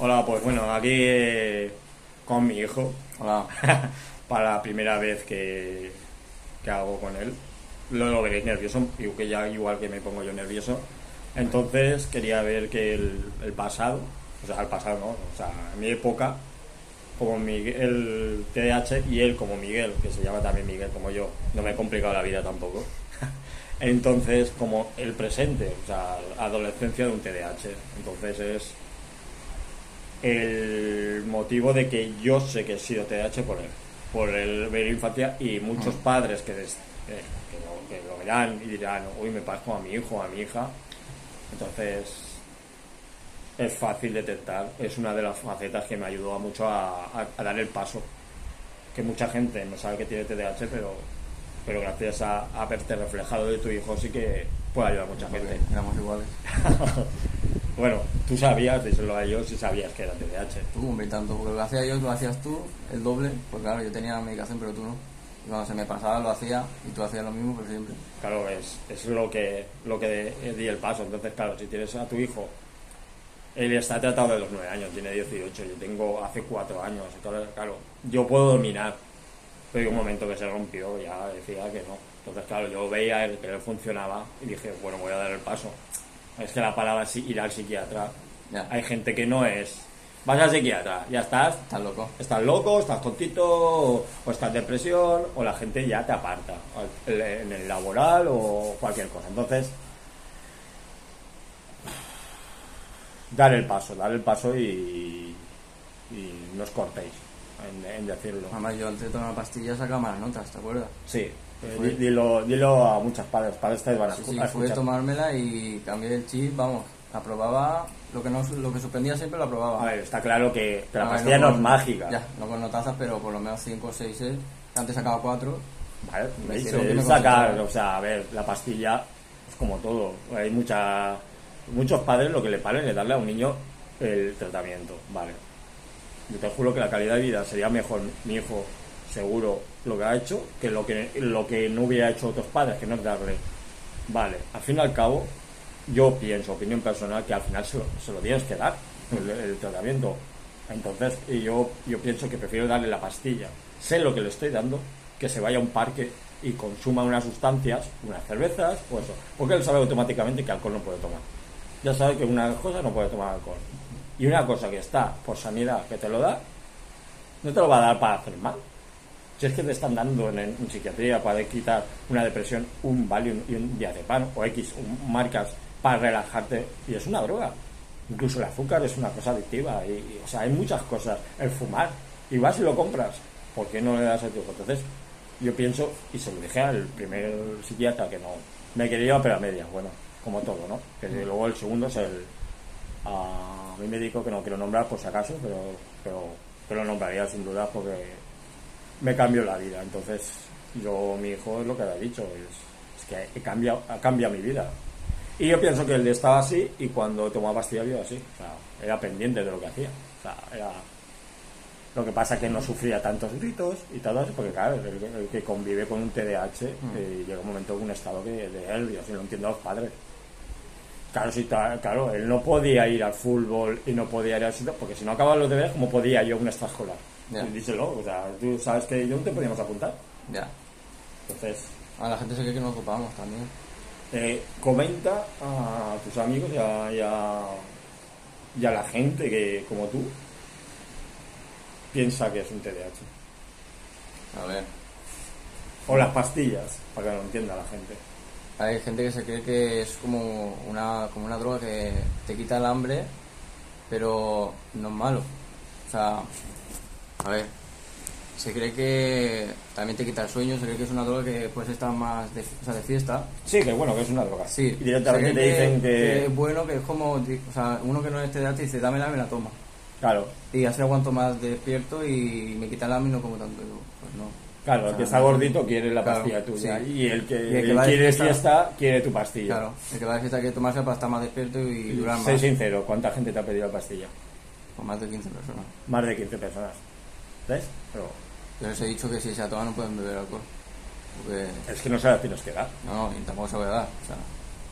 Hola, pues bueno, aquí eh, con mi hijo. Hola. para la primera vez que, que hago con él. Lo, lo veréis nervioso, que ya igual que me pongo yo nervioso. Entonces quería ver que el, el pasado, o sea, el pasado no, o sea, en mi época, como Miguel, el TDAH y él como Miguel, que se llama también Miguel como yo, no me he complicado la vida tampoco. Entonces, como el presente, o sea, adolescencia de un TDAH. Entonces es el motivo de que yo sé que he sido TDAH por él, por el ver infancia y muchos padres que, des- eh, que, lo, que lo verán y dirán, uy, me parezco a mi hijo, a mi hija. Entonces es fácil detectar, es una de las facetas que me ayudó mucho a, a- a dar el paso. Que mucha gente no sabe que tiene TDAH, pero, pero gracias a, a verte reflejado de tu hijo sí que puede ayudar a mucha gente. Éramos iguales. bueno, tú sabías, díselo a ellos, si sabías que era TDAH. Tú, hombre, y tanto, porque lo hacía yo, lo hacías tú, el doble, pues claro, yo tenía la medicación, pero tú no. Y cuando se me pasaba lo hacía y tú hacías lo mismo, pero siempre. Claro, es, es lo que lo que di el paso. Entonces, claro, si tienes a tu hijo, él está tratado de los 9 años, tiene 18, yo tengo hace 4 años. Entonces, claro, yo puedo dominar, pero hay un momento que se rompió, ya decía que no. Entonces, claro, yo veía que él funcionaba y dije, bueno, voy a dar el paso. Es que la palabra es ir al psiquiatra. Ya. Hay gente que no es. Vas al psiquiatra, ya estás, Estás loco. estás loco, estás tontito, o, o estás depresión, o la gente ya te aparta en el laboral o cualquier cosa. Entonces, dar el paso, dar el paso y, y no os cortéis en, en decirlo. Además, yo antes de tomar pastillas sacaba malas notas, ¿te acuerdas? Sí, eh, dilo, dilo a muchos padres, padres te van a, Sí, sí, a fue tomármela y cambié el chip, vamos, aprobaba, lo que no lo que suspendía siempre lo aprobaba. A ver, está claro que, que la ver, pastilla no es con- mágica. Ya, no con notazas, pero por lo menos 5 o 6, que antes sacaba 4. Vale, Me me sacar, o sea, a ver, la pastilla es como todo. Hay mucha, muchos padres lo que le paren es darle a un niño el tratamiento, vale. Yo te juro que la calidad de vida sería mejor mi hijo seguro lo que ha hecho que lo que lo que no hubiera hecho otros padres, que no es darle. Vale, al fin y al cabo, yo pienso, opinión personal, que al final se lo, se lo tienes que dar, el, el tratamiento. Entonces, yo, yo pienso que prefiero darle la pastilla. Sé lo que le estoy dando, que se vaya a un parque y consuma unas sustancias, unas cervezas o eso. Porque él sabe automáticamente que alcohol no puede tomar. Ya sabe que una cosa no puede tomar alcohol. Y una cosa que está por sanidad que te lo da, no te lo va a dar para hacer mal. Si es que te están dando en, en psiquiatría para quitar una depresión un Valium y un diazepam o X un- marcas para relajarte y es una droga. Incluso el azúcar es una cosa adictiva y, y, o sea, hay muchas cosas. El fumar y vas y lo compras. ¿Por qué no le das a tu hijo? Entonces, yo pienso y se lo dije al primer psiquiatra que no me quería operar a medias, bueno, como todo, ¿no? Que luego el segundo es el a mi médico que no quiero nombrar por si acaso, pero pero, pero lo nombraría sin duda porque me cambió la vida. Entonces, yo, mi hijo, es lo que le he dicho, es, es que he cambiado, ha cambiado mi vida. Y yo pienso que él estaba así y cuando tomaba pastillas yo así. O sea, era pendiente de lo que hacía. O sea, era... Lo que pasa es que no sufría tantos gritos y todo eso, porque claro, el, el que convive con un TDAH eh, llega un momento en un estado que, de nervios y lo entiendo a los padres. Claro, ta- claro, él no podía ir al fútbol y no podía ir al sitio, porque si no acababan los deberes, ¿cómo podía yo a una extraescolar? Díselo, o sea, tú sabes que yo no te podíamos apuntar. Ya. Entonces, A la gente se cree que nos ocupamos también. eh, comenta a tus amigos y a, y a- y a la gente que, como tú, piensa que es un TDAH. A ver, O las pastillas, para que lo entienda la gente. hay gente que se cree que es como una, como una droga que te quita el hambre, pero no es malo. O sea, a ver, se cree que también te quita el sueño, se cree que es una droga que puedes estar más de, o sea, de fiesta. Sí, que bueno, que es una droga. Sí, Y directamente te dicen que... es bueno, que es como, o sea, uno que no es TDAH dice, dámela, me la toma. Claro, Y así aguanto más despierto y me quita el hambre y no como tanto. Digo, pues no. claro, el que está gordito quiere la claro, pastilla tuya. sí. Y el que, Y el que va de quiere fiesta- fiesta, quiere tu pastilla. Claro, el que va de fiesta quiere tomarse para estar más despierto y durar Sé más. sincero, ¿cuánta gente te ha pedido la pastilla? Con más de 15 personas. Más de 15 personas. ¿Ves? Pero Yo les he dicho que si se la toman no pueden beber alcohol. Porque es que no se la tienes que dar. no, y tampoco se voy a dar. O sea,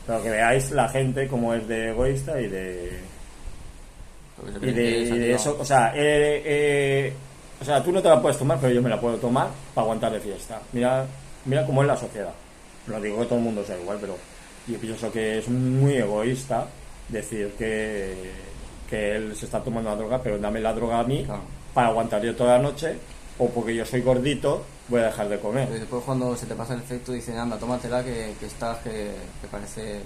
Pero que veáis la gente como es de egoísta y de Y de, y eso, o sea, eh, eh, o sea, tú no te la puedes tomar, pero yo me la puedo tomar para aguantar de fiesta. Mira, mira cómo es la sociedad. No digo que todo el mundo sea igual, pero yo pienso que es muy egoísta decir que, que él se está tomando la droga, pero dame la droga a mí Claro. Para aguantar yo toda la noche, o porque yo soy gordito, voy a dejar de comer. Y después cuando se te pasa el efecto dicen, anda, tómatela que, que estás, que, que parece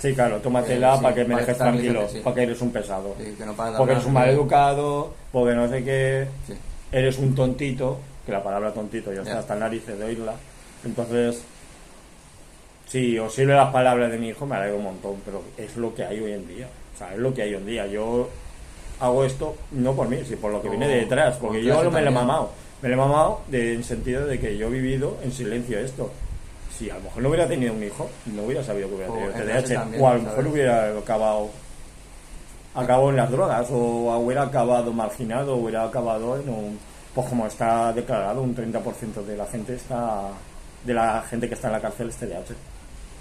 Sí, claro, tómatela Eh, sí, para que me dejes tranquilo, sí. para que eres un pesado. que no para Porque eres un mal educado, porque no sé qué, Sí. eres un tontito, que la palabra tontito ya está Ya. hasta narices de oírla. Entonces, si os sirve las palabras de mi hijo, me alegro un montón, pero es lo que hay hoy en día. O sea, es lo que hay hoy en día. Yo hago esto no por mí, sino por lo que O- viene de detrás, o porque yo no me lo he mamado. Me lo he mamado de- en sentido de que yo he vivido en silencio esto. Si a lo mejor no hubiera tenido un hijo, no hubiera sabido que hubiera O tenido TDAH. también, o a lo mejor ¿sabes? hubiera acabado acabado en las drogas o hubiera acabado marginado, hubiera acabado en un pues como está declarado un 30% de la gente está de la gente que está en la cárcel es TDAH.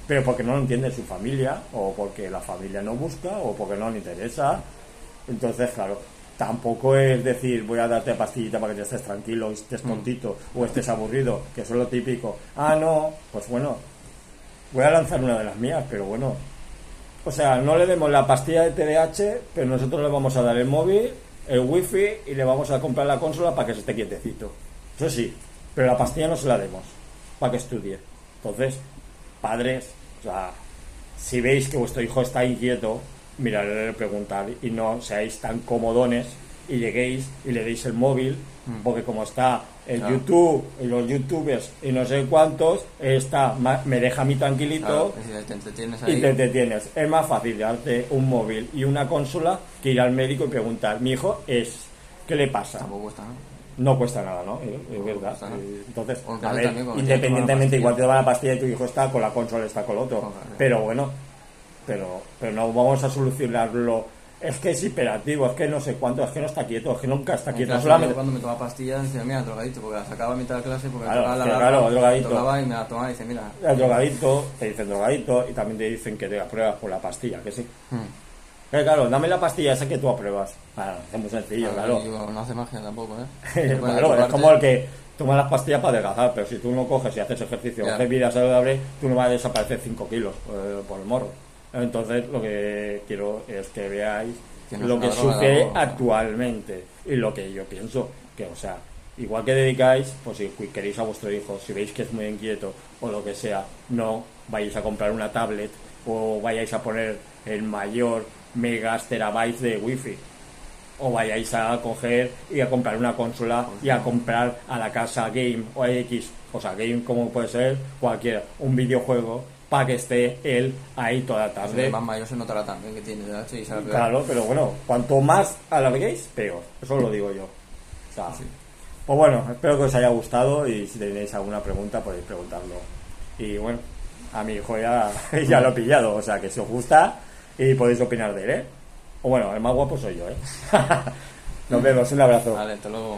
Pero porque no lo entiende su familia o porque la familia no busca o porque no le interesa. Entonces, claro, tampoco es decir voy a darte pastillita para que te estés tranquilo, estés tontito o estés aburrido, que eso es lo típico. Ah, no, pues bueno, voy a lanzar una de las mías, pero bueno, o sea, no le demos la pastilla de TDAH, pero nosotros le vamos a dar el móvil, el wifi y le vamos a comprar la consola para que se esté quietecito. Eso sí, pero la pastilla no se la demos para que estudie. Entonces, padres, o sea, si veis que vuestro hijo está inquieto, mirarle preguntar y no seáis tan comodones y lleguéis y le deis el móvil, porque como está el Claro. YouTube y los youtubers y no sé cuántos, está, me deja a mí tranquilito Claro, que si te entretienes ahí. y te entretienes. Es más fácil darte un móvil y una consola que ir al médico y preguntar, mi hijo es, ¿qué le pasa? Tampoco cuesta, ¿no? No cuesta nada, ¿no? Es, verdad. Eh, Entonces, a ver, independientemente, igual te da la pastilla y tu hijo está con la consola, está con el otro. Pero bueno, pero, pero no vamos a solucionarlo. Es que es hiperactivo, es que no sé cuánto, es que no está quieto, es que nunca está quieto. clase, Solamente, yo cuando me tomaba pastillas decía, mira, drogadito, porque la sacaba a mitad de clase porque Claro, me tocaba la larga, claro, drogadito. tocaba y me la tomaba y dice, mira, el drogadito, te dicen drogadito y también te dicen que te apruebas por la pastilla, que sí. hmm, Eh, claro, dame la pastilla esa que tú apruebas. Claro, es muy sencillo, claro. no hace magia tampoco, ¿eh? Claro, es como el que toma las pastillas para adelgazar, pero si tú no coges y haces ejercicio, Ya. haces vida saludable, tú no vas a desaparecer 5 kilos eh, por el morro. Entonces, lo que quiero es que veáis Que no es lo que sucede actualmente y lo que yo pienso, que o sea, igual que dedicáis, pues si queréis a vuestro hijo, si veis que es muy inquieto o lo que sea, no vayáis a comprar una tablet o vayáis a poner el mayor megas terabytes de wifi. O vayáis a coger y a comprar una consola y a comprar a la casa game o X, o sea, game como puede ser cualquiera, un videojuego para que esté él ahí toda la tarde. más mayor se notará también que tiene y. Claro, pero bueno, cuanto más alarguéis, peor. Eso lo digo yo. O sea, Sí. Pues bueno, espero que os haya gustado y si tenéis alguna pregunta podéis preguntarlo. Y bueno, a mi hijo ya, ya lo he pillado, o sea que si os gusta y podéis opinar de él, ¿eh? O bueno, el más guapo soy yo, ¿eh? Nos vemos, un abrazo. Vale, hasta luego.